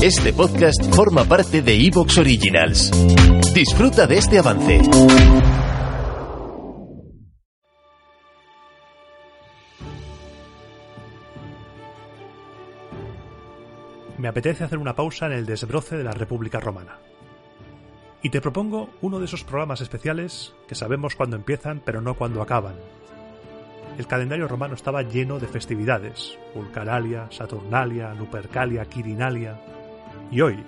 Este podcast forma parte de Evox Originals. Disfruta de este avance. Me apetece hacer una pausa en el desbroce de la República Romana. Y te propongo uno de esos programas especiales que sabemos cuándo empiezan pero no cuándo acaban. El calendario romano estaba lleno de festividades, Vulcanalia, Saturnalia, Lupercalia, Quirinalia, y hoy,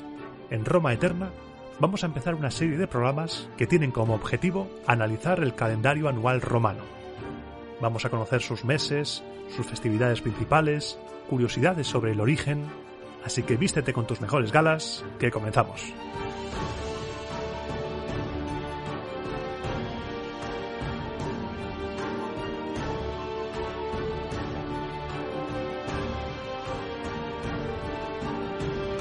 en Roma Eterna, vamos a empezar una serie de programas que tienen como objetivo analizar el calendario anual romano. Vamos a conocer sus meses, sus festividades principales, curiosidades sobre el origen, así que vístete con tus mejores galas, que comenzamos.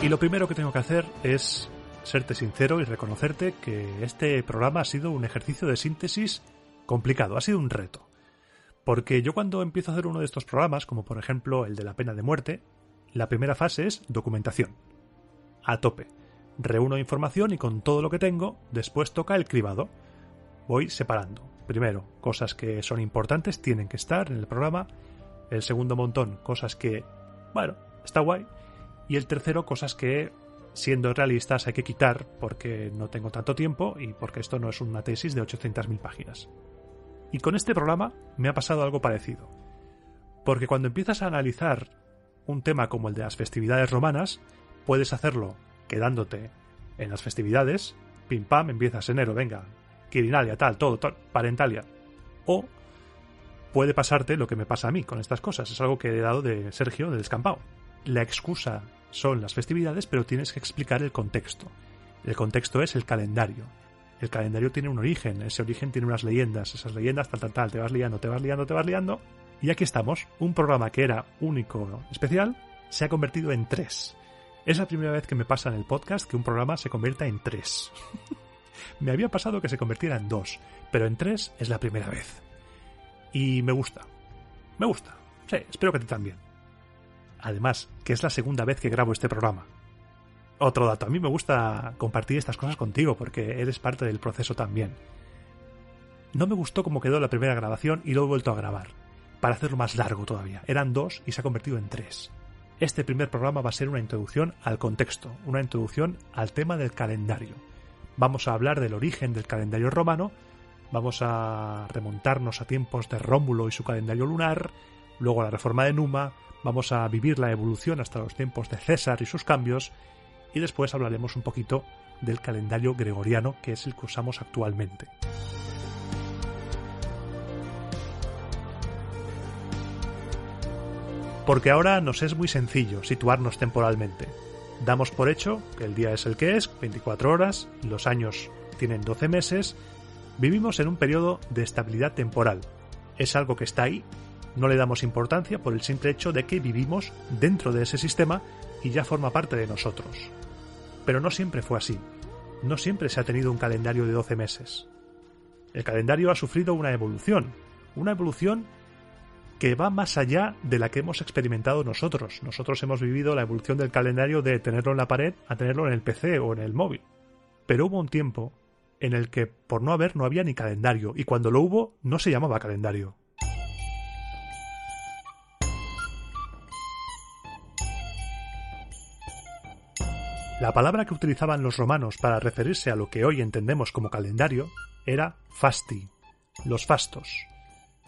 Y lo primero que tengo que hacer es serte sincero y reconocerte que este programa ha sido un ejercicio de síntesis complicado, ha sido un reto. Porque yo cuando empiezo a hacer uno de estos programas, como por ejemplo el de la pena de muerte, la primera fase es documentación. A tope. Reúno información y con todo lo que tengo, después toca el cribado. Voy separando. Primero, cosas que son importantes, tienen que estar en el programa. El segundo montón, cosas que, bueno, está guay y el tercero, cosas que, siendo realistas, hay que quitar porque no tengo tanto tiempo y porque esto no es una tesis de 800.000 páginas. Y con este programa me ha pasado algo parecido. Porque cuando empiezas a analizar un tema como el de las festividades romanas, puedes hacerlo quedándote en las festividades, pim pam, empiezas enero, venga, Quirinalia, tal, todo, tal, Parentalia. O puede pasarte lo que me pasa a mí con estas cosas. Es algo que he dado de Sergio, de Descampado. La excusa son las festividades, pero tienes que explicar el contexto. El contexto es el calendario. El calendario tiene un origen, ese origen tiene unas leyendas, esas leyendas tal tal tal, te vas liando, te vas liando, te vas liando. Y aquí estamos, un programa que era único, especial, se ha convertido en tres. Es la primera vez que me pasa en el podcast que un programa se convierta en tres. me había pasado que se convirtiera en dos, pero en tres es la primera vez. Y me gusta. Me gusta. Sí, espero que a ti también. Además, que es la segunda vez que grabo este programa. Otro dato, a mí me gusta compartir estas cosas contigo porque eres parte del proceso también. No me gustó cómo quedó la primera grabación y lo he vuelto a grabar, para hacerlo más largo todavía. Eran dos y se ha convertido en tres. Este primer programa va a ser una introducción al contexto, una introducción al tema del calendario. Vamos a hablar del origen del calendario romano, vamos a remontarnos a tiempos de Rómulo y su calendario lunar, luego la reforma de Numa, vamos a vivir la evolución hasta los tiempos de César y sus cambios, y después hablaremos un poquito del calendario gregoriano, que es el que usamos actualmente. Porque ahora nos es muy sencillo situarnos temporalmente. Damos por hecho que el día es el que es, 24 horas, los años tienen 12 meses, vivimos en un periodo de estabilidad temporal. Es algo que está ahí no le damos importancia por el simple hecho de que vivimos dentro de ese sistema y ya forma parte de nosotros. Pero no siempre fue así. No siempre se ha tenido un calendario de 12 meses. El calendario ha sufrido una evolución, una evolución que va más allá de la que hemos experimentado nosotros. Nosotros hemos vivido la evolución del calendario de tenerlo en la pared a tenerlo en el PC o en el móvil. Pero hubo un tiempo en el que por no haber no había ni calendario y cuando lo hubo no se llamaba calendario. La palabra que utilizaban los romanos para referirse a lo que hoy entendemos como calendario era fasti, los fastos.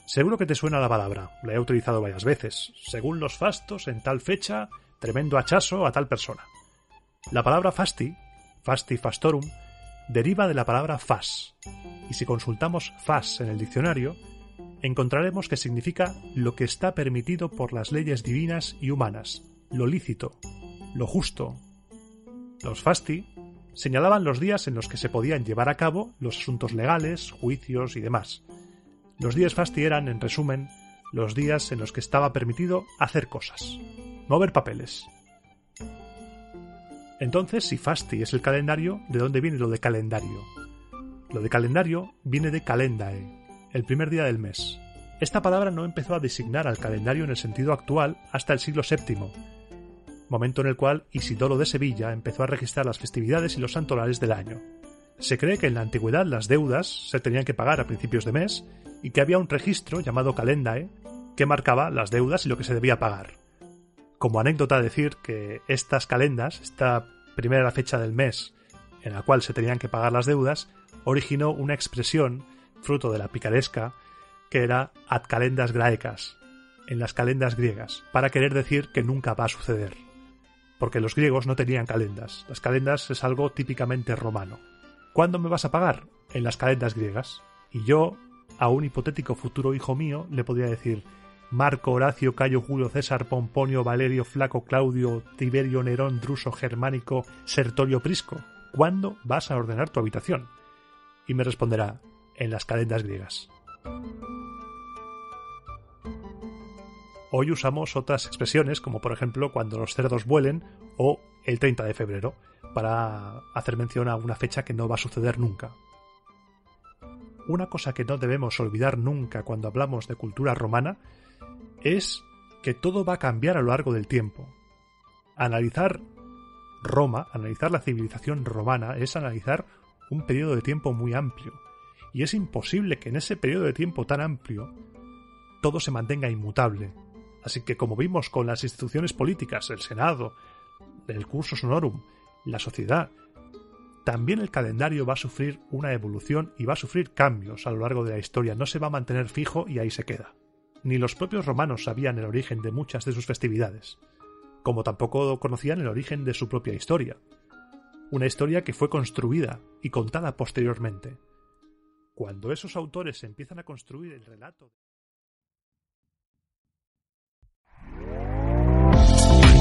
Seguro que te suena la palabra, la he utilizado varias veces. Según los fastos, en tal fecha, tremendo hachazo a tal persona. La palabra fasti, fasti fastorum, deriva de la palabra fas, y si consultamos fas en el diccionario, encontraremos que significa lo que está permitido por las leyes divinas y humanas, lo lícito, lo justo, los fasti señalaban los días en los que se podían llevar a cabo los asuntos legales, juicios y demás. Los días fasti eran, en resumen, los días en los que estaba permitido hacer cosas, mover papeles. Entonces, si fasti es el calendario, ¿de dónde viene lo de calendario? Lo de calendario viene de calendae, el primer día del mes. Esta palabra no empezó a designar al calendario en el sentido actual hasta el siglo VII, momento en el cual Isidoro de Sevilla empezó a registrar las festividades y los santorales del año. Se cree que en la antigüedad las deudas se tenían que pagar a principios de mes y que había un registro llamado calendae que marcaba las deudas y lo que se debía pagar. Como anécdota decir que estas calendas, esta primera fecha del mes en la cual se tenían que pagar las deudas, originó una expresión, fruto de la picaresca, que era ad calendas graecas, en las calendas griegas, para querer decir que nunca va a suceder. Porque los griegos no tenían calendas. Las calendas es algo típicamente romano. ¿Cuándo me vas a pagar? En las calendas griegas. Y yo, a un hipotético futuro hijo mío, le podría decir Marco, Horacio, Cayo, Julio, César, Pomponio, Valerio, Flaco, Claudio, Tiberio, Nerón, Druso, Germánico, Sertorio, Prisco. ¿Cuándo vas a ordenar tu habitación? Y me responderá, en las calendas griegas. Hoy usamos otras expresiones como por ejemplo cuando los cerdos vuelen o el 30 de febrero para hacer mención a una fecha que no va a suceder nunca. Una cosa que no debemos olvidar nunca cuando hablamos de cultura romana es que todo va a cambiar a lo largo del tiempo. Analizar Roma, analizar la civilización romana, es analizar un periodo de tiempo muy amplio. Y es imposible que en ese periodo de tiempo tan amplio todo se mantenga inmutable. Así que como vimos con las instituciones políticas, el Senado, el curso sonorum, la sociedad, también el calendario va a sufrir una evolución y va a sufrir cambios a lo largo de la historia, no se va a mantener fijo y ahí se queda. Ni los propios romanos sabían el origen de muchas de sus festividades, como tampoco conocían el origen de su propia historia, una historia que fue construida y contada posteriormente. Cuando esos autores empiezan a construir el relato